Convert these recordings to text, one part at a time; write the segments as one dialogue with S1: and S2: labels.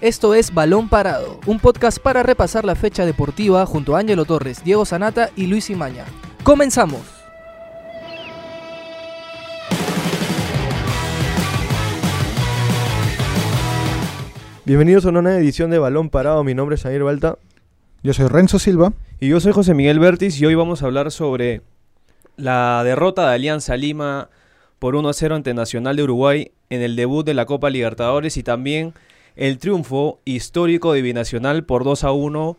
S1: Esto es Balón Parado, un podcast para repasar la fecha deportiva junto a Ángelo Torres, Diego Sanata y Luis Imaña. ¡Comenzamos!
S2: Bienvenidos a una nueva edición de Balón Parado. Mi nombre es Javier Balta.
S3: Yo soy Renzo Silva.
S4: Y yo soy José Miguel Bertis y hoy vamos a hablar sobre la derrota de Alianza Lima por 1 0 ante Nacional de Uruguay en el debut de la Copa Libertadores y también el triunfo histórico de Binacional por 2 a 1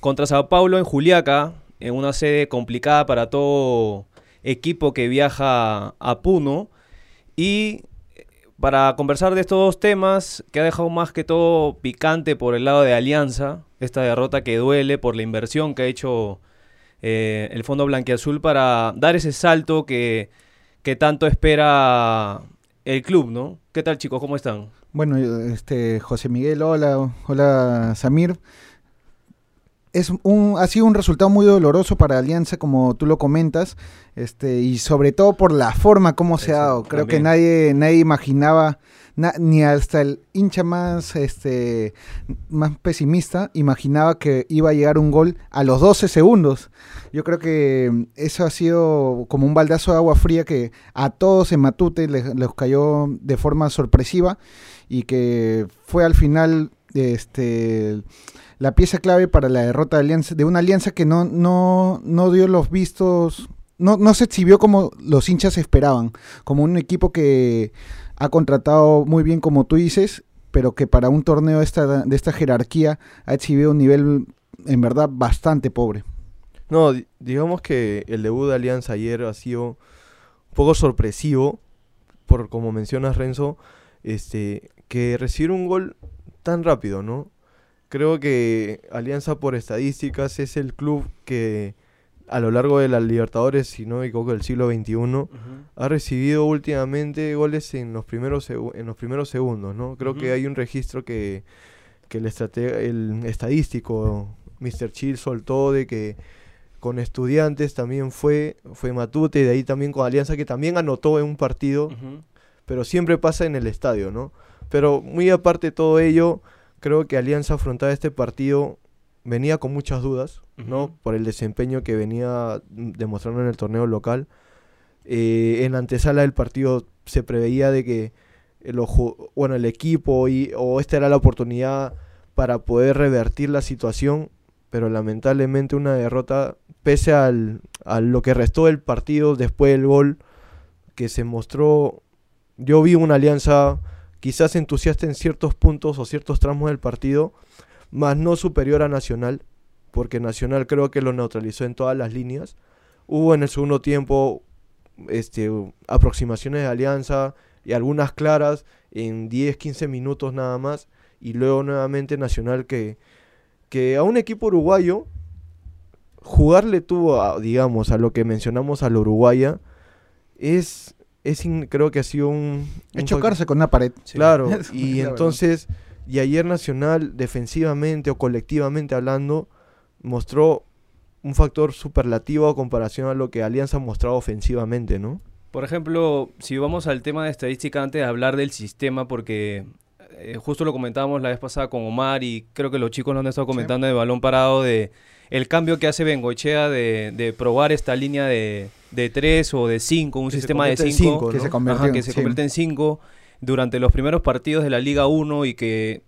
S4: contra Sao Paulo en Juliaca, en una sede complicada para todo equipo que viaja a Puno. Y para conversar de estos dos temas, que ha dejado más que todo picante por el lado de Alianza, esta derrota que duele por la inversión que ha hecho eh, el Fondo Blanquiazul para dar ese salto que tanto espera el club, ¿no? ¿Qué tal chicos? ¿Cómo están?
S3: Bueno, este José Miguel, hola, hola Samir. Es un, ha sido un resultado muy doloroso para Alianza, como tú lo comentas, este, y sobre todo por la forma como se ha dado. Creo que nadie, nadie imaginaba, ni hasta el hincha más, este, más pesimista, imaginaba que iba a llegar un gol a los 12 segundos. Yo creo que eso ha sido como un baldazo de agua fría que a todos en Matute les, les cayó de forma sorpresiva y que fue al final este la pieza clave para la derrota de, alianza, de una alianza que no, no, no dio los vistos, no, no se exhibió como los hinchas esperaban, como un equipo que ha contratado muy bien como tú dices, pero que para un torneo de esta, de esta jerarquía ha exhibido un nivel en verdad bastante pobre.
S2: No, digamos que el debut de Alianza ayer ha sido un poco sorpresivo, por como mencionas Renzo, este, que recibir un gol tan rápido, ¿no? Creo que Alianza por estadísticas es el club que a lo largo de las Libertadores, si no me equivoco, del siglo XXI, ha recibido últimamente goles en los primeros, en los primeros segundos, ¿no? Creo que hay un registro que, que el, el estadístico Mr. Chill soltó de que con estudiantes también fue, fue Matute, y de ahí también con Alianza, que también anotó en un partido, pero siempre pasa en el estadio, ¿no? Pero muy aparte de todo ello, creo que Alianza afrontaba este partido venía con muchas dudas, ¿no? Por el desempeño que venía demostrando en el torneo local. Eh, en la antesala del partido se preveía de que el, bueno, el equipo y, o esta era la oportunidad para poder revertir la situación, pero lamentablemente una derrota, pese al, a lo que restó del partido después del gol, que se mostró, yo vi una alianza quizás entusiasta en ciertos puntos o ciertos tramos del partido, más no superior a Nacional, porque Nacional creo que lo neutralizó en todas las líneas. Hubo en el segundo tiempo este, aproximaciones de alianza y algunas claras en 10, 15 minutos nada más. Y luego nuevamente Nacional que, a un equipo uruguayo jugarle tuvo, digamos, a lo que mencionamos a la uruguaya, es es creo que ha sido un...
S3: Es chocarse con una pared.
S2: Claro, y entonces, y ayer Nacional, defensivamente o colectivamente hablando, mostró un factor superlativo a comparación a lo que Alianza ha mostrado ofensivamente, ¿no?
S4: Por ejemplo, si vamos al tema de estadística antes de hablar del sistema, porque eh, justo lo comentábamos la vez pasada con Omar y creo que los chicos lo han estado comentando de balón parado de el cambio que hace Bengochea de, de probar esta línea de, de 3 o de 5, un sistema de 5
S3: que, se convierte
S4: en 5 durante los primeros partidos de la Liga 1 y que eh,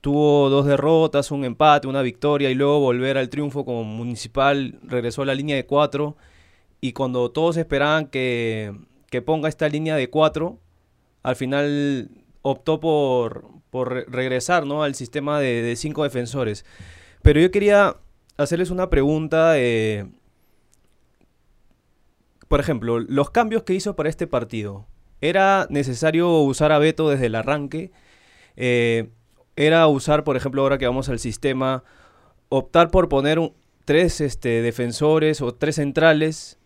S4: tuvo dos derrotas, un empate, una victoria y luego volver al triunfo como municipal, regresó a la línea de 4 y cuando todos esperaban que, que ponga esta línea de 4, al final optó por, por regresar ¿no? al sistema de, de cinco defensores. Pero yo quería hacerles una pregunta. Eh, por ejemplo, los cambios que hizo para este partido. ¿Era necesario usar a Beto desde el arranque? Eh, ¿Era usar, por ejemplo, ahora que vamos al sistema, optar por poner tres este, defensores o tres centrales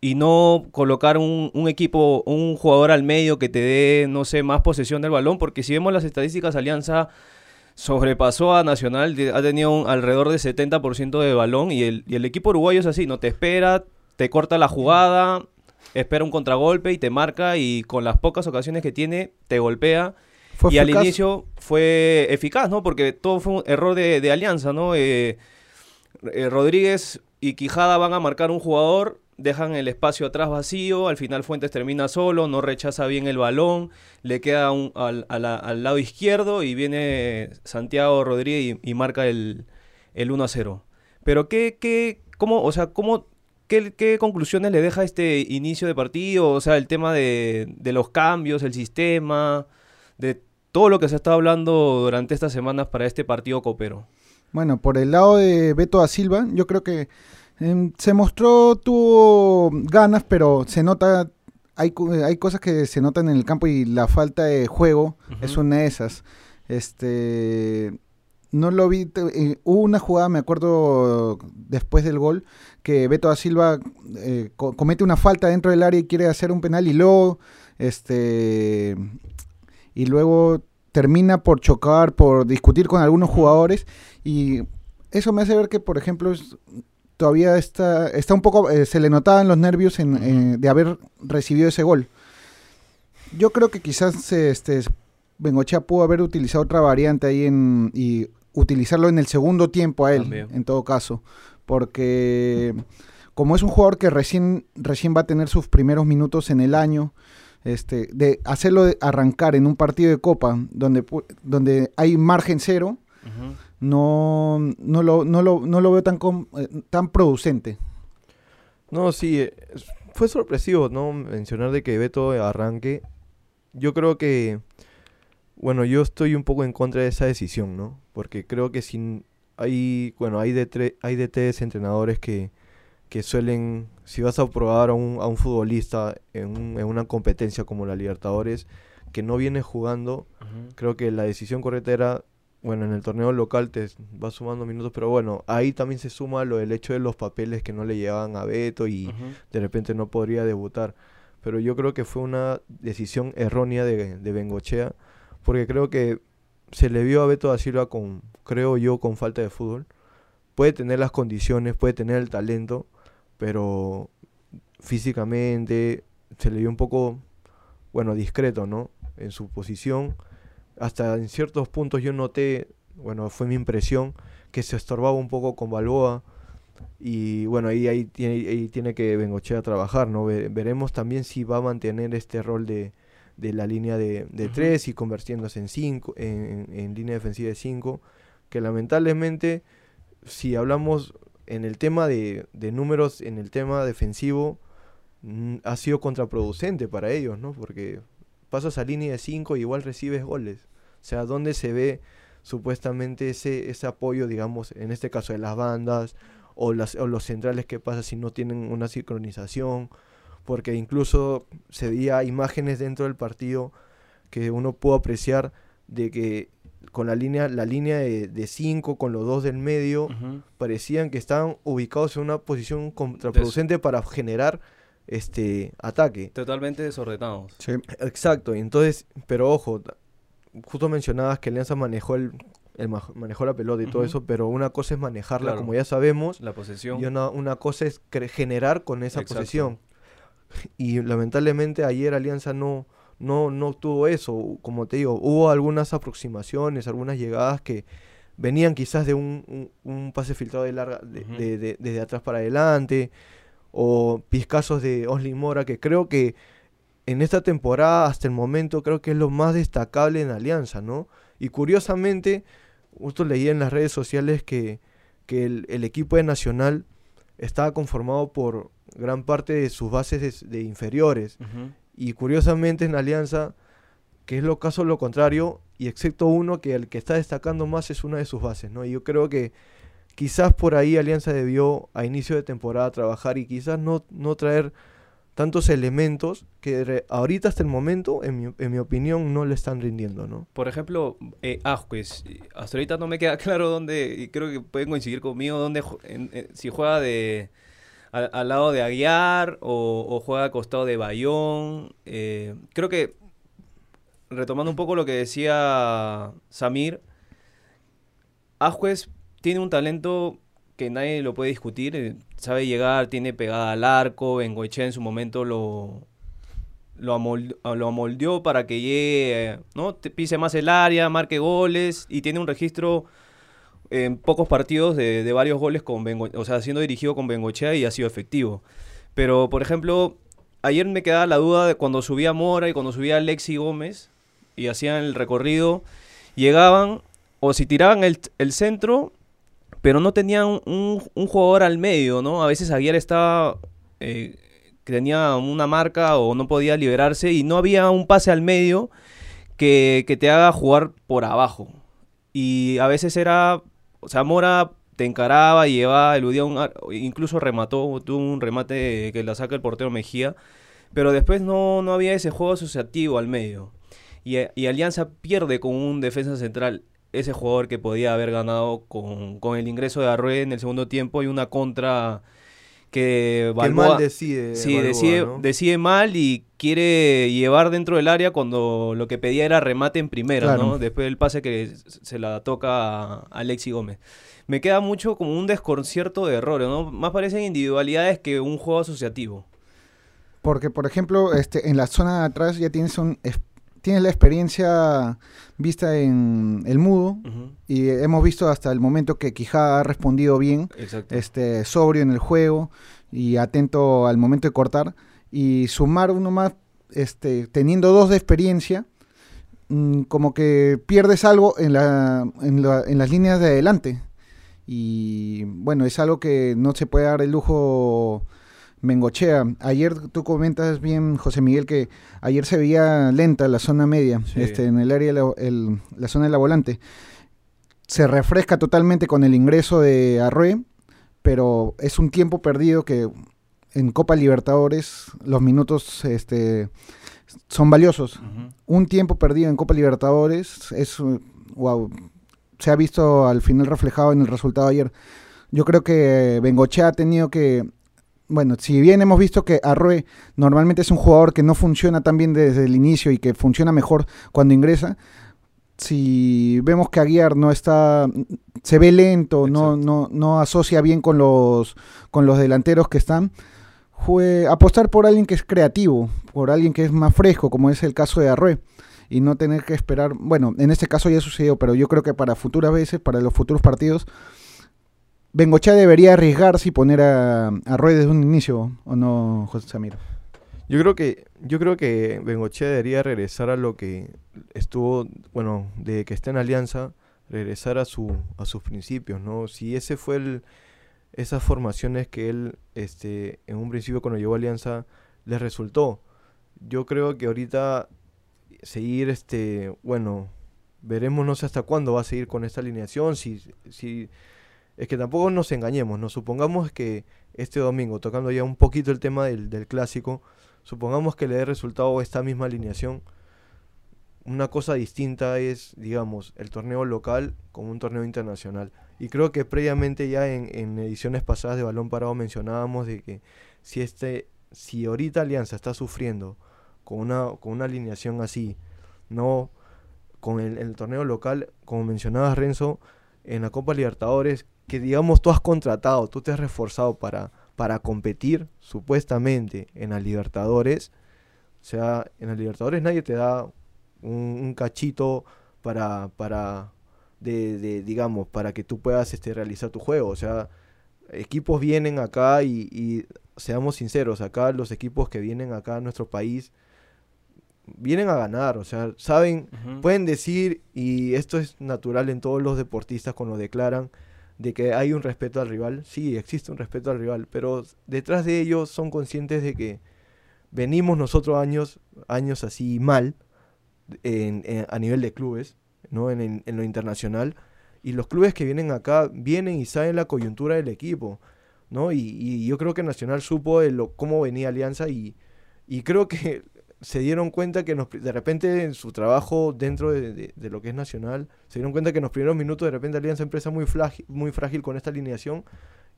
S4: y no colocar un, un, equipo, un jugador al medio que te dé, no sé, más posesión del balón? Porque si vemos las estadísticas, Alianza sobrepasó a Nacional, ha tenido alrededor de 70% de balón y el, y el equipo uruguayo es así, no te espera, te corta la jugada, espera un contragolpe y te marca y con las pocas ocasiones que tiene te golpea.
S3: Fue
S4: y al inicio fue eficaz, ¿no? Porque todo fue un error de, de alianza, ¿no? Eh, eh, Rodríguez y Quijada van a marcar un jugador, dejan el espacio atrás vacío, al final Fuentes termina solo, no rechaza bien el balón, le queda un- al, al lado izquierdo y viene Santiago Rodríguez y, y marca el, el 1 a 0. Pero qué, qué, cómo, o sea, cómo, qué, qué conclusiones le deja este inicio de partido? O sea, el tema de, de los cambios, el sistema, de todo lo que se está hablando durante estas semanas para este partido copero.
S3: Bueno, por el lado de Beto da Silva, yo creo que em, se mostró, tuvo ganas, pero se nota, hay, cu- hay cosas que se notan en el campo y la falta de juego es una de esas. Este, no lo vi, eh, hubo una jugada, me acuerdo, después del gol, que Beto da Silva eh, co- comete una falta dentro del área y quiere hacer un penal y luego, este, y luego termina por chocar, por discutir con algunos jugadores y eso me hace ver que, por ejemplo, todavía está, está un poco, eh, se le notaban los nervios en, eh, de haber recibido ese gol. Yo creo que quizás este, Bengochea pudo haber utilizado otra variante ahí en, y utilizarlo en el segundo tiempo a él,
S4: También.
S3: en todo caso, porque como es un jugador que recién, recién va a tener sus primeros minutos en el año, este, de hacerlo arrancar en un partido de copa donde, donde hay margen cero, no, no, lo, no, lo, no lo veo tan, com- eh, tan producente.
S2: No, sí, eh, fue sorpresivo, ¿no? Mencionar de que Beto arranque. Yo creo que, bueno, yo estoy un poco en contra de esa decisión, ¿no? Porque creo que sin, hay, bueno, hay, DT hay DTs, entrenadores que, que suelen, si vas a probar a un, a un futbolista en, un- en una competencia como la Libertadores, que no viene jugando, creo que la decisión correcta era, bueno, en el torneo local te va sumando minutos, pero bueno, ahí también se suma lo del hecho de los papeles que no le llegaban a Beto y de repente no podría debutar. Pero yo creo que fue una decisión errónea de, de Bengochea, porque creo que se le vio a Beto da Silva con, creo yo, con falta de fútbol. Puede tener las condiciones, puede tener el talento, pero físicamente se le vio un poco, bueno, discreto, ¿no? En su posición. Hasta en ciertos puntos yo noté, bueno, fue mi impresión, que se estorbaba un poco con Balboa. Y bueno, ahí, ahí, tiene, ahí tiene que Bengochea trabajar, ¿no? Ve- veremos también si va a mantener este rol de, de la línea de, de tres y convirtiéndose en cinco, en, en- en línea defensiva de 5, que lamentablemente, si hablamos en el tema de, de números, en el tema defensivo, mm, ha sido contraproducente para ellos, ¿no? Porque pasas a línea de 5 y igual recibes goles. O sea, ¿dónde se ve supuestamente ese, ese apoyo, digamos, en este caso de las bandas o, las, o los centrales que pasa si no tienen una sincronización? Porque incluso se veía imágenes dentro del partido que uno pudo apreciar de que con la línea la línea de 5 con los dos del medio parecían que estaban ubicados en una posición contraproducente para generar este ataque.
S4: Totalmente desordenados.
S2: Exacto, y entonces, pero ojo, justo mencionabas que Alianza manejó el, el ma- manejó la pelota y todo eso, pero una cosa es manejarla
S4: Claro.
S2: como ya sabemos
S4: La posesión.
S2: y una, una cosa es generar con esa
S4: Exacto.
S2: posesión. Y lamentablemente ayer Alianza no, no, no tuvo eso. Como te digo, hubo algunas aproximaciones, algunas llegadas que venían quizás de un, un- un pase filtrado de larga, de,
S4: Ujú.
S2: de- de- desde atrás para adelante, o pizcazos de Oslin Mora, que creo que en esta temporada, hasta el momento, creo que es lo más destacable en Alianza, ¿no? Y curiosamente, justo leí en las redes sociales que, que el, el equipo de Nacional estaba conformado por gran parte de sus bases de, de inferiores. Y curiosamente en Alianza, que es lo caso lo contrario, y excepto uno que el que está destacando más es una de sus bases, ¿no? Y yo creo que quizás por ahí Alianza debió a inicio de temporada trabajar y quizás no, no traer tantos elementos que ahorita hasta el momento, en mi, en mi opinión, no le están rindiendo, ¿no?
S4: Por ejemplo, eh, Ascuez, eh, hasta ahorita no me queda claro dónde, y creo que pueden coincidir conmigo, dónde, en- si juega de al, lado de Aguiar o, o juega al costado de Bayón. eh, creo que, retomando un poco lo que decía Samir, Ascuez tiene un talento que nadie lo puede discutir, eh, sabe llegar, tiene pegada al arco, Bengoechea en su momento lo, lo, amol- lo amoldeó para que llegue, ¿no? Pise más el área, marque goles y tiene un registro en pocos partidos de, de varios goles con Bengo- o sea, siendo dirigido con Bengochea y ha sido efectivo. Pero, por ejemplo, ayer me quedaba la duda de cuando subía Mora y cuando subía Alexi Gómez y hacían el recorrido, llegaban o si tiraban el, el centro, pero no tenían un, un jugador al medio, ¿no? A veces Aguiar estaba... eh, que tenía una marca o no podía liberarse y no había un pase al medio que, que te haga jugar por abajo. Y a veces era, o sea, Mora te encaraba, llevaba, eludía un, incluso remató, tuvo un remate que la saca el portero Mejía, pero después no, no había ese juego asociativo al medio. Y, y Alianza pierde con un defensa central ese jugador que podía haber ganado con, con el ingreso de Arrué en el segundo tiempo y una contra que
S2: Que
S4: Balboa-
S2: mal decide.
S4: Sí,
S2: Balboa,
S4: decide,
S2: ¿no?
S4: decide mal y quiere llevar dentro del área cuando lo que pedía era remate en primera,
S3: Claro.
S4: ¿no? Después del pase que se la toca a Alexi Gómez. Me queda mucho como un desconcierto de errores, ¿no? Más parecen individualidades que un juego asociativo.
S3: Porque, por ejemplo, este, en la zona de atrás ya tienes, un, tienes la experiencia vista en el mudo y hemos visto hasta el momento que Quijada ha respondido bien,
S4: Exacto.
S3: este, sobrio en el juego y atento al momento de cortar. Y sumar uno más, este, teniendo dos de experiencia, mm, como que pierdes algo en, la, en, la- en las líneas de adelante. Y bueno, es algo que no se puede dar el lujo Mengochea. Ayer tú comentas bien, José Miguel, que ayer se veía lenta la zona media,
S4: Sí.
S3: este, en el área, de la, el- la zona de la volante. Se refresca totalmente con el ingreso de Arrué, pero es un tiempo perdido que en Copa Libertadores los minutos este, son valiosos. Un tiempo perdido en Copa Libertadores es, wow, se ha visto al final reflejado en el resultado ayer. Yo creo que Bengochea ha tenido que, bueno, si bien hemos visto que Arroe normalmente es un jugador que no funciona tan bien desde el inicio y que funciona mejor cuando ingresa, si vemos que Aguiar no está, se ve lento, no, no, no asocia bien con los, con los delanteros que están, fue apostar por alguien que es creativo, por alguien que es más fresco, como es el caso de Arrué, y no tener que esperar, bueno, en este caso ya sucedió, pero yo creo que para futuras veces, para los futuros partidos, Bengochea debería arriesgarse y poner a, a Arrué desde un inicio, ¿o no, José Samir?
S2: Yo creo que yo creo que Bengochea debería regresar a lo que estuvo, bueno, de que está en Alianza, regresar a su a sus principios, ¿no? Si ese fue el esas formaciones que él este en un principio cuando llegó a Alianza les resultó. Yo creo que ahorita seguir este, bueno, veremos no sé hasta cuándo va a seguir con esta alineación, si si es que tampoco nos engañemos, no supongamos que este domingo, tocando ya un poquito el tema del, clásico, supongamos que le dé resultado esta misma alineación. Una cosa distinta es, digamos, el torneo local como un torneo internacional. Y creo que previamente ya en, en ediciones pasadas de Balón Parado mencionábamos de que si este, si ahorita Alianza está sufriendo con una, con una alineación así, no con el, el torneo local, como mencionabas Renzo, en la Copa Libertadores, que digamos tú has contratado, tú te has reforzado para, para competir supuestamente en la Libertadores. O sea, en la Libertadores nadie te da un, un cachito para, para de, de, digamos, para que tú puedas este, realizar tu juego. O sea, equipos vienen acá y, y seamos sinceros, acá los equipos que vienen acá a nuestro país vienen a ganar, o sea, saben, pueden decir, y esto es natural en todos los deportistas cuando declaran, de que hay un respeto al rival. Sí, existe un respeto al rival, pero detrás de ellos son conscientes de que venimos nosotros años, años así mal en- a nivel de clubes, ¿no? En, en- en lo internacional. Y los clubes que vienen acá vienen y saben la coyuntura del equipo, ¿no? Y, y yo creo que Nacional supo de lo, cómo venía Alianza y, y creo que se dieron cuenta que nos, de repente en su trabajo dentro de, lo que es Nacional, se dieron cuenta que en los primeros minutos de repente Alianza empieza muy, muy frágil con esta alineación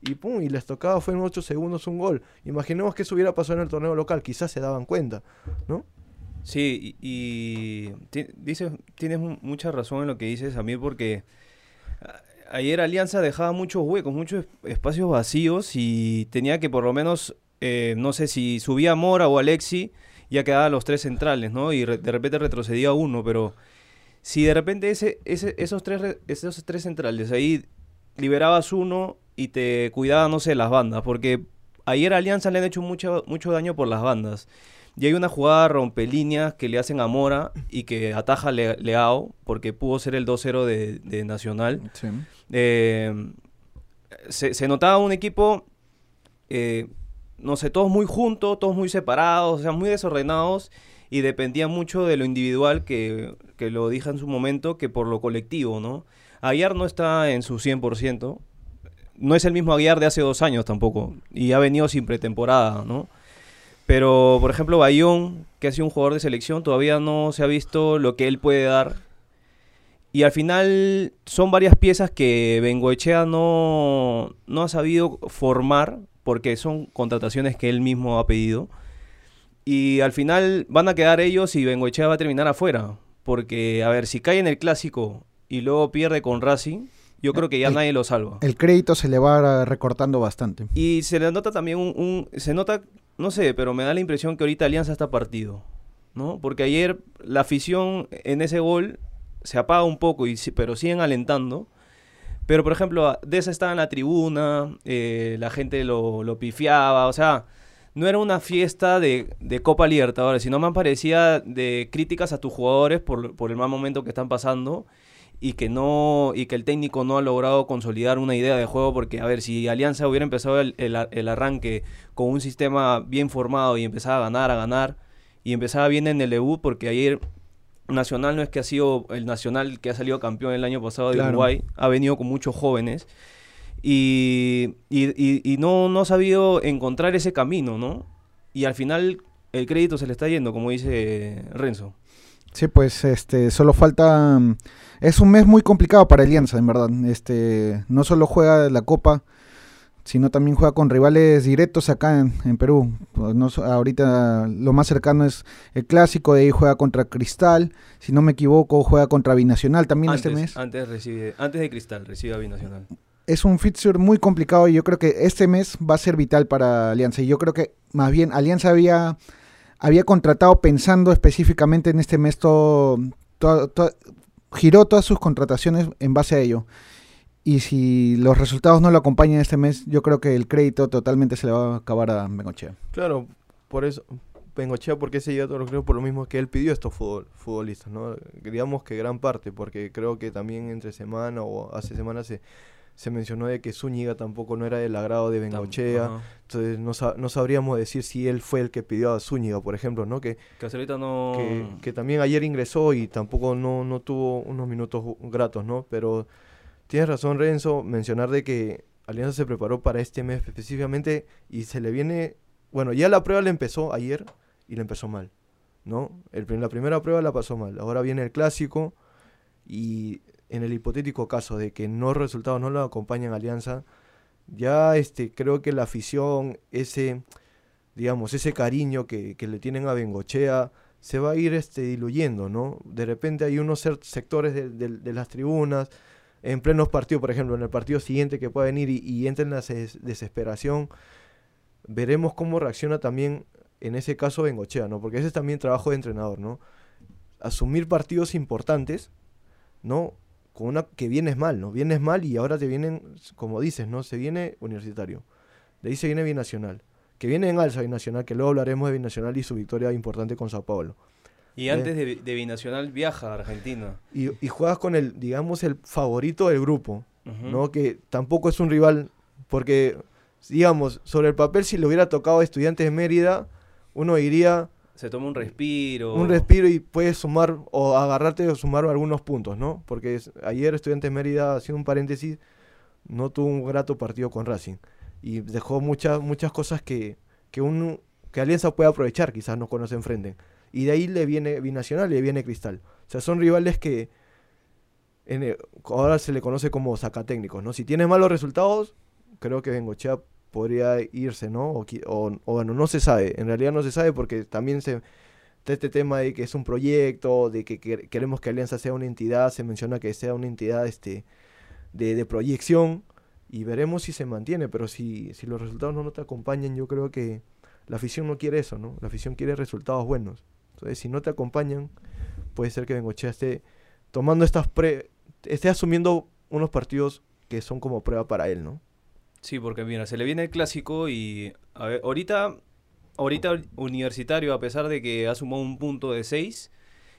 S2: y pum, y les tocaba, fue en 8 segundos un gol. Imaginemos que eso hubiera pasado en el torneo local, quizás se daban cuenta, ¿no?
S4: Sí, y, dices, tienes mu- mucha razón en lo que dices, a mí, porque ayer Alianza dejaba muchos huecos, muchos es- espacios vacíos y tenía que por lo menos, eh, no sé si subía Mora o Alexi ya quedaban los tres centrales, ¿no? Y re- de repente retrocedía uno, pero si de repente ese, ese, esos, tres, re- esos tres centrales ahí liberabas uno y te cuidaba, no sé, las bandas, porque ayer a Alianza le han hecho mucho, mucho daño por las bandas. Y hay una jugada rompelíneas que le hacen a Mora y que ataja Le- Leao, porque pudo ser el 2-0 de, de Nacional.
S3: Sí.
S4: Eh, se, se notaba un equipo, eh, no sé, todos muy juntos, todos muy separados, o sea, muy desordenados y dependía mucho de lo individual, que, que lo dije en su momento, que por lo colectivo, ¿no? Aguiar no está en su 100%, no es el mismo Aguiar de hace dos años tampoco, y ha venido sin pretemporada, ¿no? Pero, por ejemplo, Bayón, que ha sido un jugador de selección, todavía no se ha visto lo que él puede dar. Y al final son varias piezas que Bengoechea no, no ha sabido formar porque son contrataciones que él mismo ha pedido. Y al final van a quedar ellos y Bengoechea va a terminar afuera. Porque, a ver, si cae en el clásico y luego pierde con Racing, yo creo que ya
S3: El-
S4: nadie lo salva.
S3: El crédito se le va recortando bastante.
S4: Y se le nota también un, un- Se nota, no sé, pero me da la impresión que ahorita Alianza está partido. ¿No? Porque ayer la afición en ese gol se apaga un poco, y, pero siguen alentando. Pero, por ejemplo, Deza estaba en la tribuna, eh, la gente lo, lo pifiaba, o sea, no era una fiesta de, de Copa Libertadores, sino más parecía de críticas a tus jugadores por, por el mal momento que están pasando y que no y que el técnico no ha logrado consolidar una idea de juego porque a ver si Alianza hubiera empezado el, el el arranque con un sistema bien formado y empezaba a ganar a ganar y empezaba bien en el debut porque ayer Nacional no es que ha sido el Nacional que ha salido campeón el año pasado de
S3: Claro.
S4: Uruguay ha venido con muchos jóvenes y, y, y- y no, no ha sabido encontrar ese camino no y al final el crédito se le está yendo como dice Renzo
S3: Sí, pues este solo falta mm, es un mes muy complicado para Alianza, en verdad. Este no solo juega la Copa, sino también juega con rivales directos acá en, en Perú. Pues no ahorita lo más cercano es el clásico, de ahí juega contra Cristal, si no me equivoco, juega contra Binacional también
S4: antes,
S3: este mes.
S4: antes recibe antes de Cristal recibe a Binacional
S3: es un fixture muy complicado y yo creo que este mes va a ser vital para Alianza. Y yo creo que más bien Alianza había, había contratado pensando específicamente en este mes todo, todo- todo- giró todas sus contrataciones en base a ello. Y si los resultados no lo acompañan este mes, yo creo que el crédito totalmente se le va a acabar a Bengochea.
S2: Claro, por eso Bengochea porque se lleva todo lo creo por lo mismo que él pidió a estos futbol- futbolistas, ¿no? Digamos que gran parte, porque creo que también entre semana o hace semanas se, se mencionó de que Zúñiga tampoco no era del agrado de Bengochea, entonces no, sa- no sabríamos decir si él fue el que pidió a Zúñiga, por ejemplo, ¿no? Que,
S4: Que hasta ahorita no.
S2: que, que también ayer ingresó y tampoco no, no tuvo unos minutos gratos, ¿no? Pero tienes razón, Renzo, mencionar de que Alianza se preparó para este mes específicamente y se le viene, bueno, ya la prueba le empezó ayer y le empezó mal, ¿no? El, la primera prueba la pasó mal, ahora viene el clásico y en el hipotético caso de que no resultados no lo acompañan Alianza, ya este creo que la afición, ese digamos, ese cariño que, le tienen a Bengochea se va a ir este, diluyendo, ¿no? De repente hay unos sectores de las tribunas, en plenos partidos, por ejemplo, en el partido siguiente que pueda venir y, y entra en la des- desesperación, veremos cómo reacciona también en ese caso Bengochea, ¿no? Porque ese es también trabajo de entrenador, ¿no? Asumir partidos importantes, ¿no? Con una que vienes mal, ¿no? Vienes mal y ahora te vienen, como dices, ¿no? Se viene universitario. De ahí se viene binacional. Que viene en alza binacional, que luego hablaremos de binacional y su victoria importante con Sao Paulo.
S4: Y antes de, de Binacional viaja a Argentina.
S2: Y, y juegas con el, digamos, el favorito del grupo. ¿no? Que tampoco es un rival, porque, digamos, sobre el papel, si le hubiera tocado a Estudiantes de Mérida, uno diría
S4: Se toma un respiro.
S2: un respiro y puedes sumar o agarrarte o sumar algunos puntos, ¿no? Porque es- ayer Estudiantes de Mérida, haciendo un paréntesis, no tuvo un grato partido con Racing y dejó muchas muchas cosas que, que, un, que Alianza puede aprovechar, quizás no cuando se enfrenten. Y de ahí le viene Binacional y le viene Cristal. O sea, son rivales que ahora se le conoce como sacatécnicos, ¿no? Si tiene malos resultados, creo que Bengochea podría irse, ¿no? O, o- o bueno, no se sabe. En realidad no se sabe porque también se está este tema de que es un proyecto, de que, que- queremos que Alianza sea una entidad, se menciona que sea una entidad este, de, de proyección y veremos si se mantiene, pero si, si los resultados no, no te acompañan, yo creo que la afición no quiere eso, ¿no? La afición quiere resultados buenos. Entonces, si no te acompañan, puede ser que Bengochea esté tomando estas pre... esté asumiendo unos partidos que son como prueba para él, ¿no?
S4: Sí, porque mira, se le viene el clásico y a ver, ahorita, ahorita Universitario, a pesar de que ha sumado un punto de 6,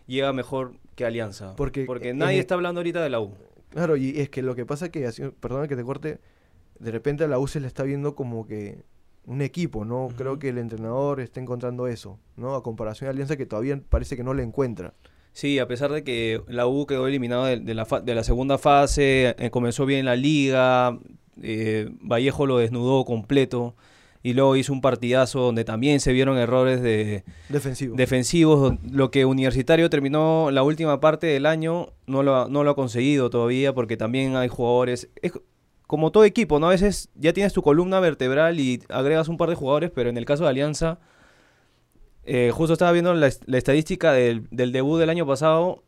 S4: llega mejor que Alianza.
S2: Porque,
S4: Porque nadie está hablando ahorita de la U.
S2: Claro, y es que lo que pasa es que, perdona que te corte, de repente a la U se le está viendo como que un equipo, ¿no? Creo que el entrenador está encontrando eso, ¿no? A comparación de Alianza que todavía parece que no le encuentra.
S4: Sí, a pesar de que la U quedó eliminada de, de la, fa- de la segunda fase, eh, comenzó bien la liga, eh, Vallejo lo desnudó completo y luego hizo un partidazo donde también se vieron errores de,
S2: Defensivo.
S4: defensivos. Lo que Universitario terminó la última parte del año no lo, ha- no lo ha conseguido todavía porque también hay jugadores. Es como todo equipo, ¿no? A veces ya tienes tu columna vertebral y agregas un par de jugadores, pero en el caso de Alianza, eh, justo estaba viendo la, est- la estadística del, del debut del año pasado.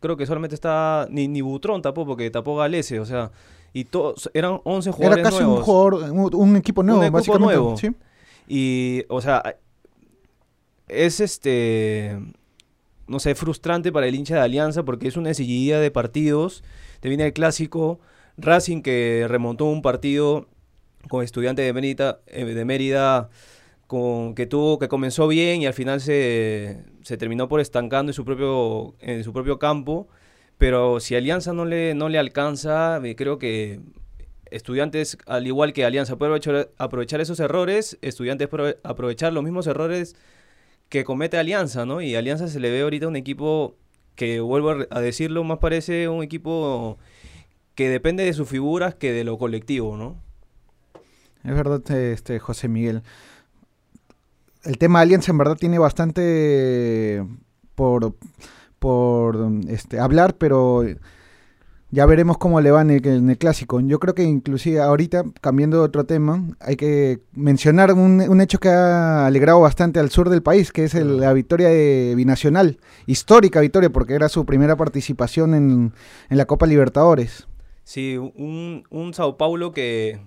S4: Creo que solamente está. Ni, ni Butrón tapó porque tapó Galese, o sea. Y todos eran 11
S3: Era
S4: jugadores
S3: casi un
S4: nuevos.
S3: jugador, un, un equipo nuevo,
S4: equipo
S3: básicamente.
S4: nuevo.
S3: ¿sí?
S4: Y, o sea, es este, no sé, frustrante para el hincha de Alianza porque es una seguidilla de partidos. Te viene el clásico, Racing que remontó un partido con estudiante de Mérida, eh, de Mérida con, que tuvo, que comenzó bien y al final se, se terminó por estancando en su propio, en su propio campo. Pero si Alianza no le, no le alcanza, eh, creo que Estudiantes, al igual que Alianza, puede aprovechar, aprovechar esos errores, Estudiantes puede aprovechar los mismos errores que comete Alianza, ¿no? Y Alianza se le ve ahorita un equipo que, vuelvo a decirlo, más parece un equipo que depende de sus figuras que de lo colectivo, ¿no?
S3: Es verdad, este José Miguel. El tema Alianza en verdad tiene bastante por, por este, hablar, pero ya veremos cómo le va en el, en el clásico. Yo creo que inclusive ahorita, cambiando de otro tema, hay que mencionar un, un hecho que ha alegrado bastante al sur del país, que es el- la victoria de Binacional. Histórica victoria, porque era su primera participación en, en la Copa Libertadores.
S4: Sí, un, un Sao Paulo que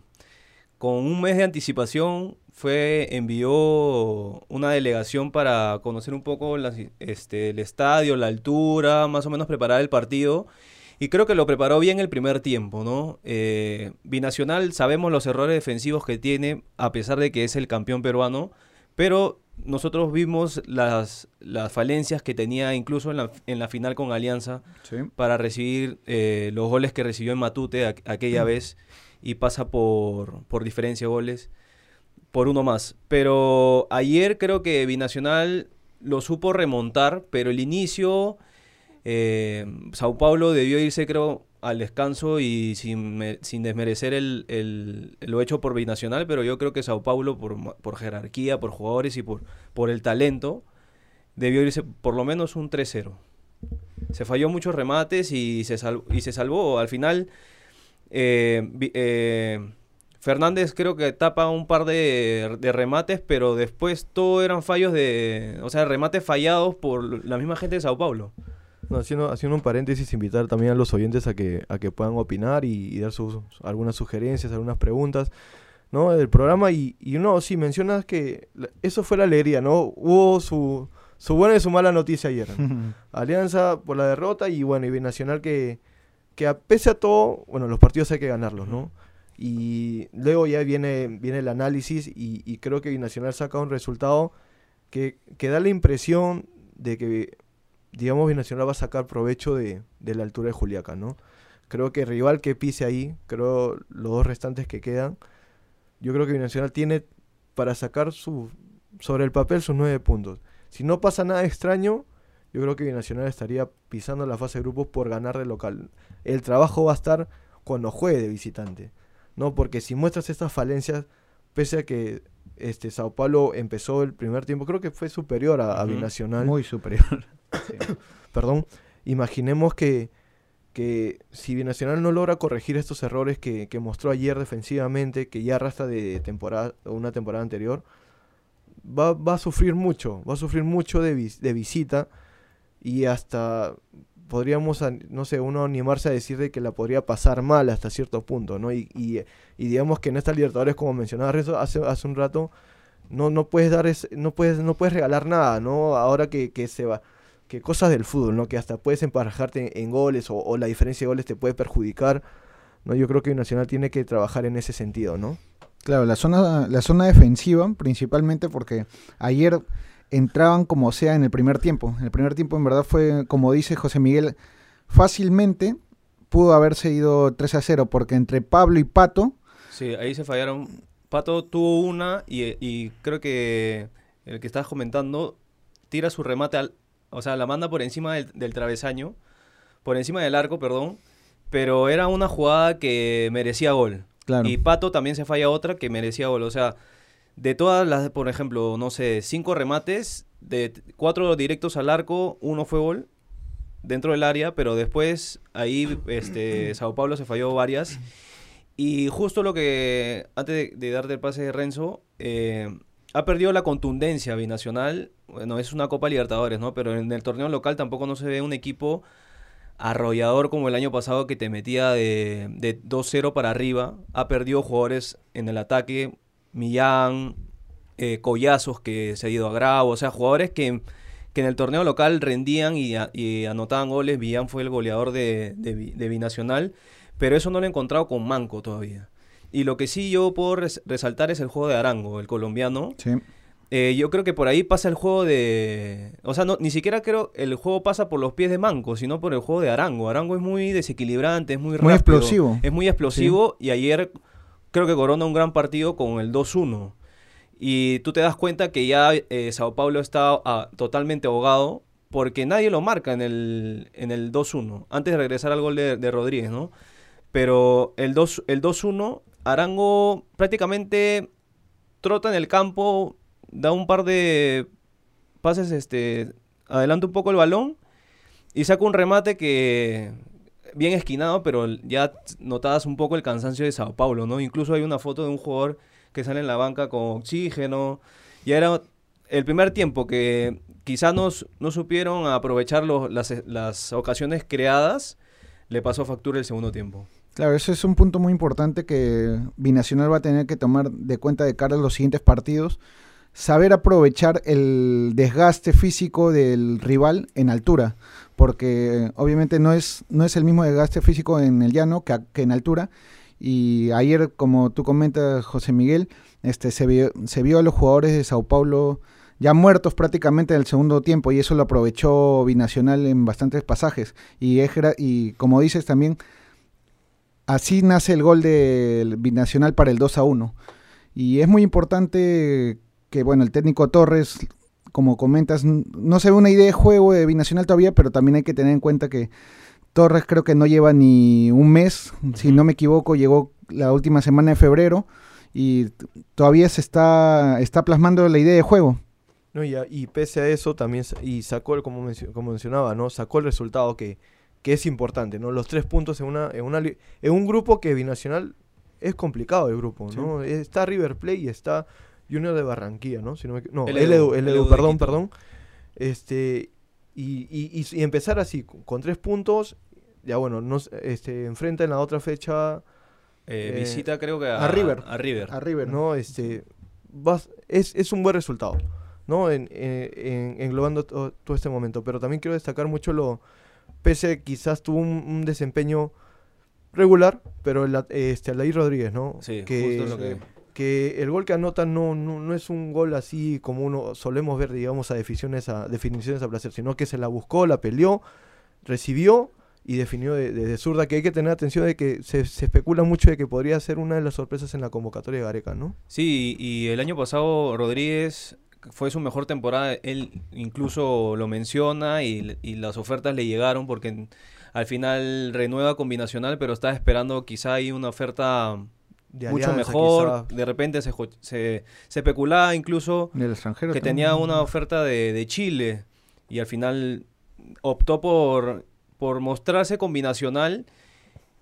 S4: con un mes de anticipación fue envió una delegación para conocer un poco este, el estadio, la altura, más o menos preparar el partido. Y creo que lo preparó bien el primer tiempo, ¿no? Eh, Binacional, sabemos los errores defensivos que tiene, a pesar de que es el campeón peruano, pero nosotros vimos las, las falencias que tenía incluso en la, en la final con Alianza para recibir eh, los goles que recibió en Matute aqu- aquella vez y pasa por, por diferencia de goles por uno más. Pero ayer creo que Binacional lo supo remontar, pero el inicio, eh, Sao Paulo debió irse creo al descanso y sin, me- sin desmerecer el, el- lo hecho por Binacional, pero yo creo que Sao Paulo por, por jerarquía, por jugadores y por, por el talento, debió irse por lo menos un 3-0 se falló muchos remates y se, sal- y se salvó. Al final, eh, eh, Fernández creo que tapa un par de, de remates, pero después todo eran fallos de, o sea, remates fallados por la misma gente de Sao Paulo.
S2: No, haciendo, haciendo un paréntesis, invitar también a los oyentes a que, a que puedan opinar y, y dar sus, algunas sugerencias, algunas preguntas, ¿no? Del programa. Y, y no, sí, mencionas que la- eso fue la alegría, ¿no? Hubo su, su buena y su mala noticia ayer. Alianza por la derrota y bueno, y Binacional que, que a pese a todo, bueno, los partidos hay que ganarlos, ¿no? Y luego ya viene, viene el análisis y, y creo que Binacional saca un resultado que, que da la impresión de que, digamos, Binacional va a sacar provecho de, de la altura de Juliaca, ¿no? Creo que el rival que pise ahí, creo los dos restantes que quedan, yo creo que Binacional tiene para sacar su, sobre el papel sus nueve puntos. Si no pasa nada extraño, yo creo que Binacional estaría pisando la fase de grupos por ganar de local. El trabajo va a estar cuando juegue de visitante, ¿no? Porque si muestras estas falencias, pese a que este Sao Paulo empezó el primer tiempo, creo que fue superior a. Binacional.
S3: Muy superior.
S2: Perdón, imaginemos que, que si Binacional no logra corregir estos errores que, que mostró ayer defensivamente, que ya arrastra de temporada, una temporada anterior, va, va a sufrir mucho, va a sufrir mucho de, de visita y hasta podríamos, no sé, uno animarse a decir de que la podría pasar mal hasta cierto punto, ¿no? Y, y, y digamos que en esta Libertadores, como mencionaba hace, hace un rato, No, no puedes dar ese- no puedes, no puedes regalar nada, ¿no? Ahora que se va, que cosas del fútbol, ¿no? Que hasta puedes emparejarte en, en goles o, o la diferencia de goles te puede perjudicar. ¿no? Yo creo que Nacional tiene que trabajar en ese sentido, ¿no?
S3: Claro, la zona, la zona defensiva, principalmente porque ayer entraban como sea en el primer tiempo. El primer tiempo, en verdad, fue, como dice José Miguel, fácilmente pudo haberse ido 3 a 0, porque entre Pablo y Pato,
S4: Sí, ahí se fallaron. Pato tuvo una y, y creo que el que estás comentando tira su remate, al, o sea, la manda por encima del, del travesaño, por encima del arco, perdón, pero era una jugada que merecía gol.
S3: claro,
S4: Y Pato también se falla otra que merecía gol. O sea, de todas las, por ejemplo, no sé, cinco remates, de cuatro directos al arco, uno fue gol dentro del área, pero después ahí este, Sao Paulo se falló varias. Y justo lo que, antes de, de darte el pase de Renzo, eh, ha perdido la contundencia binacional. Bueno, es una Copa Libertadores, ¿no? Pero en el torneo local tampoco no se ve un equipo arrollador como el año pasado que te metía de, de 2-0 para arriba. Ha perdido jugadores en el ataque, Millán, eh, Collazos que se ha ido a Grau, o sea, jugadores que, que en el torneo local rendían y, a- y anotaban goles. Millán fue el goleador de, de Bi- de Binacional, pero eso no lo he encontrado con Manco todavía. Y lo que sí yo puedo res- resaltar es el juego de Arango, el colombiano.
S3: sí.
S4: Eh, yo creo que por ahí pasa el juego de... O sea, no, ni siquiera creo el juego pasa por los pies de Manco, sino por el juego de Arango. Arango es muy desequilibrante, es muy rápido.
S3: Muy explosivo.
S4: Es muy explosivo y ayer creo que corona un gran partido con el 2-1. Y tú te das cuenta que ya eh, Sao Paulo está ah, totalmente ahogado porque nadie lo marca en el, en el 2-1. Antes de regresar al gol de, de Rodríguez, ¿no? Pero el 2 el 2-1, Arango prácticamente trota en el campo, da un par de pases, este, adelanta un poco el balón y saca un remate que bien esquinado, pero ya notabas un poco el cansancio de Sao Paulo, ¿no? Incluso hay una foto de un jugador que sale en la banca con oxígeno. Ya era el primer tiempo que quizá no, no supieron aprovechar las, las ocasiones creadas, le pasó factura el segundo tiempo.
S3: Claro, ese es un punto muy importante que Binacional va a tener que tomar de cuenta de cara a los siguientes partidos. Saber aprovechar el desgaste físico del rival en altura, porque obviamente no es, no es el mismo desgaste físico en el llano que, en altura. Y ayer, como tú comentas, José Miguel, este, se, vio, se vio a los jugadores de Sao Paulo ya muertos prácticamente en el segundo tiempo y eso lo aprovechó Binacional en bastantes pasajes. Y, es y como dices también, así nace el gol del Binacional para el 2 a 1. Y es muy importante que, bueno, el técnico Torres, como comentas, no se ve una idea de juego de Binacional todavía, pero también hay que tener en cuenta que Torres creo que no lleva ni un mes, si no me equivoco, llegó la última semana de febrero y todavía se está, está plasmando la idea de juego.
S2: No, y, pese a eso también y sacó el- como, como mencionaba, ¿no? Sacó el resultado que, que es importante, ¿no? Los tres puntos en una, en una en un grupo que binacional es complicado el grupo, ¿no? Está River Plate y está Junior de Barranquilla, ¿no? Si no, me no,
S4: El
S2: el,
S4: Edu,
S2: el Edu, perdón, perdón. Este y, y, y empezar así con, tres puntos, ya bueno, nos este enfrenta en la otra fecha
S4: Eh,
S2: Eh,
S4: visita creo que a,
S3: a River.
S4: A River.
S3: A River.
S2: ¿no? Este, vas- es, es un buen resultado, ¿no? En, en- en- englobando to- todo este momento. Pero también quiero destacar mucho lo, pese a que quizás tuvo un, un desempeño regular, pero el, este, Rodríguez, ¿no?
S4: Sí,
S2: que,
S4: justo lo que...
S2: que el gol que anota no, no, no es un gol así como uno solemos ver, digamos, a definiciones a, definiciones a placer, sino que se la buscó, la peleó, recibió y definió de, de- de zurda, que hay que tener atención de que se, se especula mucho de que podría ser una de las sorpresas en la convocatoria de Gareca, ¿no?
S4: Sí, y el año pasado Rodríguez fue su mejor temporada, él incluso lo menciona y, y las ofertas le llegaron porque al final renueva combinacional, pero estaba esperando quizá ahí una oferta
S2: De
S4: mucho
S2: Alianza,
S4: mejor.
S2: quizá.
S4: De repente se, se, se especulaba incluso que
S3: también.
S4: tenía una oferta de, de Chile y al final optó por, por mostrarse combinacional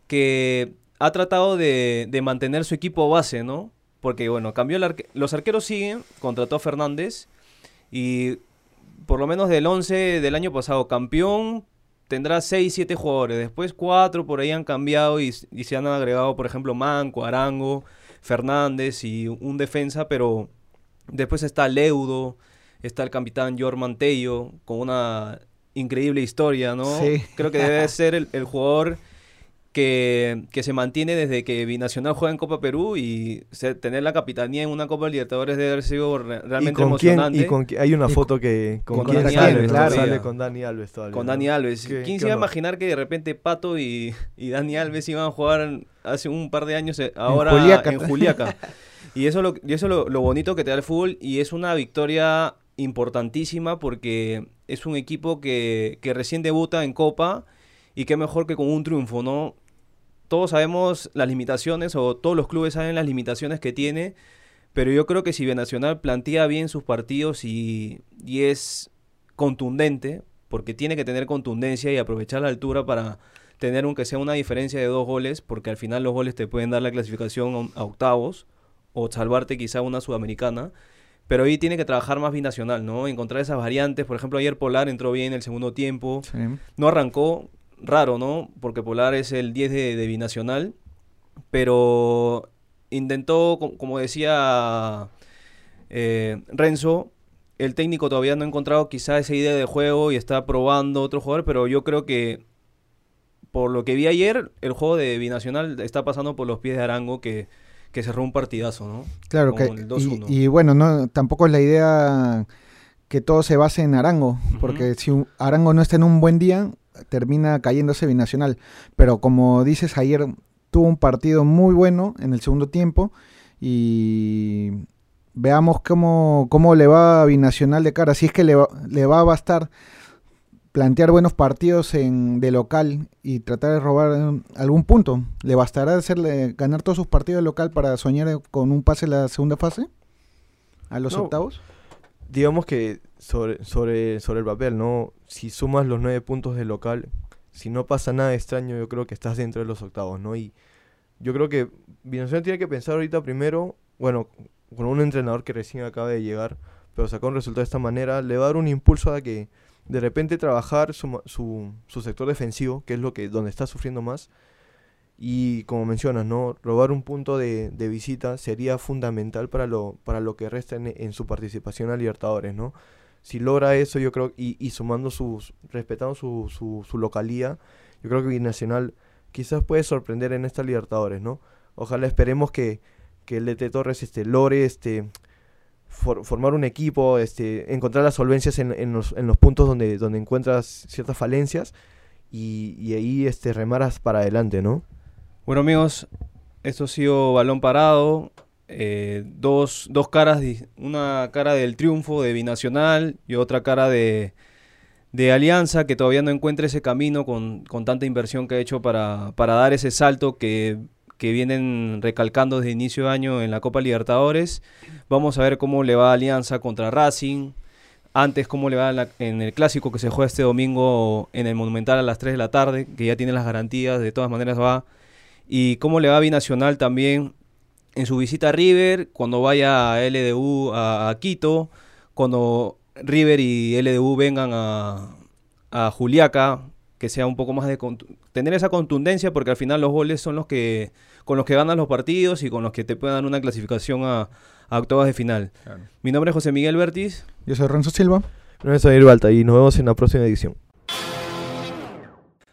S4: que ha tratado de, de mantener su equipo base, ¿no? Porque, bueno, cambió el arque- los arqueros siguen, contrató a Fernández y por lo menos del 11 del año pasado, campeón tendrá 6, 7 jugadores, después 4 por ahí han cambiado y, se han agregado, por ejemplo, Manco, Arango, Fernández y un defensa, pero Después está Leudo, está el capitán Jorman Tello, con una increíble historia, ¿no?
S3: Sí.
S4: Creo que debe ser el, el jugador que, que se mantiene desde que Binacional juega en Copa Perú y se- tener la capitanía en una Copa Libertadores debe haber sido re-
S2: ¿Y
S4: realmente
S2: con quién?
S4: emocionante.
S2: Y con hay una foto que con,
S4: con Dani
S2: sale,
S4: Alves,
S2: ¿no?
S3: claro.
S2: Sale con Dani Alves todavía.
S4: Con. Dani Alves.
S2: ¿Qué-
S4: ¿Quién
S2: qué
S4: se iba a imaginar que de repente Pato y, y Dani Alves iban a jugar hace un par de años eh, ahora
S3: Juliaca.
S4: en Juliaca? y eso, lo, y eso es lo, lo bonito que te da el fútbol y es una victoria importantísima porque es un equipo que, que recién debuta en Copa y qué mejor que con un triunfo, ¿no? Todos sabemos las limitaciones o todos los clubes saben las limitaciones que tiene, pero yo creo que si Binacional plantea bien sus partidos y, y es contundente, porque tiene que tener contundencia y aprovechar la altura para tener aunque sea una diferencia de dos goles, porque al final los goles te pueden dar la clasificación a a octavos o salvarte quizá una sudamericana. Pero ahí tiene que trabajar más binacional, ¿no? Encontrar esas variantes. Por ejemplo, ayer Polar entró bien en el segundo tiempo.
S3: Sí.
S4: No arrancó, raro, ¿no? Porque Polar es el 10 de, de Binacional, pero intentó, co- como decía eh, Renzo, el técnico todavía no ha encontrado quizá esa idea de juego y está probando otro jugador, pero yo creo que por lo que vi ayer, el juego de Binacional está pasando por los pies de Arango que, que cerró un partidazo, ¿no?
S3: Claro que
S4: Como
S3: y,
S4: 2-1.
S3: y bueno, no tampoco es la idea que todo se base en Arango, porque si Arango no está en un buen día, termina cayéndose binacional. Pero como dices, ayer tuvo un partido muy bueno en el segundo tiempo y veamos cómo, cómo le va a binacional de cara. Si es que le va, le va a bastar plantear buenos partidos en, de local y tratar de robar eh, algún punto. ¿Le bastará hacerle ganar todos sus partidos de local para soñar con un pase en la segunda fase? ¿A los
S2: No.
S3: octavos?
S2: Digamos que sobre, sobre, sobre el papel, ¿no? Si sumas los nueve puntos del local, si no pasa nada extraño, yo creo que estás dentro de los octavos, ¿no? Y yo creo que Binacional tiene que pensar ahorita primero, bueno, con un entrenador que recién acaba de llegar, pero sacó un resultado de esta manera, le va a dar un impulso a que de repente trabajar su, su, su sector defensivo, que es lo que donde está sufriendo más. Y como mencionas, ¿no? Robar un punto de, de visita sería fundamental para lo, para lo que resta en, en su participación a Libertadores, ¿no? Si logra eso, yo creo, y, sumando sus, respetando su, su, su localía, yo creo que Binacional quizás puede sorprender en esta Libertadores, ¿no? Ojalá esperemos que, que el DT Torres este, logre este, for- formar un equipo, este, encontrar las solvencias en, en los, en los puntos donde, donde encuentras ciertas falencias y, y ahí este, remaras para adelante, ¿no?
S4: Bueno amigos, esto ha sido balón parado, eh, dos, dos caras, una cara del triunfo de Binacional y otra cara de, de Alianza que todavía no encuentra ese camino con, con tanta inversión que ha hecho para, para dar ese salto que, que vienen recalcando desde inicio de año en la Copa Libertadores. Vamos a ver cómo le va Alianza contra Racing. Antes, cómo le va en el clásico que se juega este domingo en el Monumental a las 3 de la tarde, que ya tiene las garantías, de todas maneras va y cómo le va a Binacional también en su visita a River, cuando vaya a LDU a, a Quito, cuando River y LDU vengan a, a Juliaca, que sea un poco más de tener esa contundencia, porque al final los goles son los que con los que ganan los partidos y con los que te pueden dar una clasificación a, a octavas de final. Mi nombre es José Miguel Bertis.
S3: Yo soy Renzo Silva.
S2: No es Javier Balta y nos vemos en la próxima edición.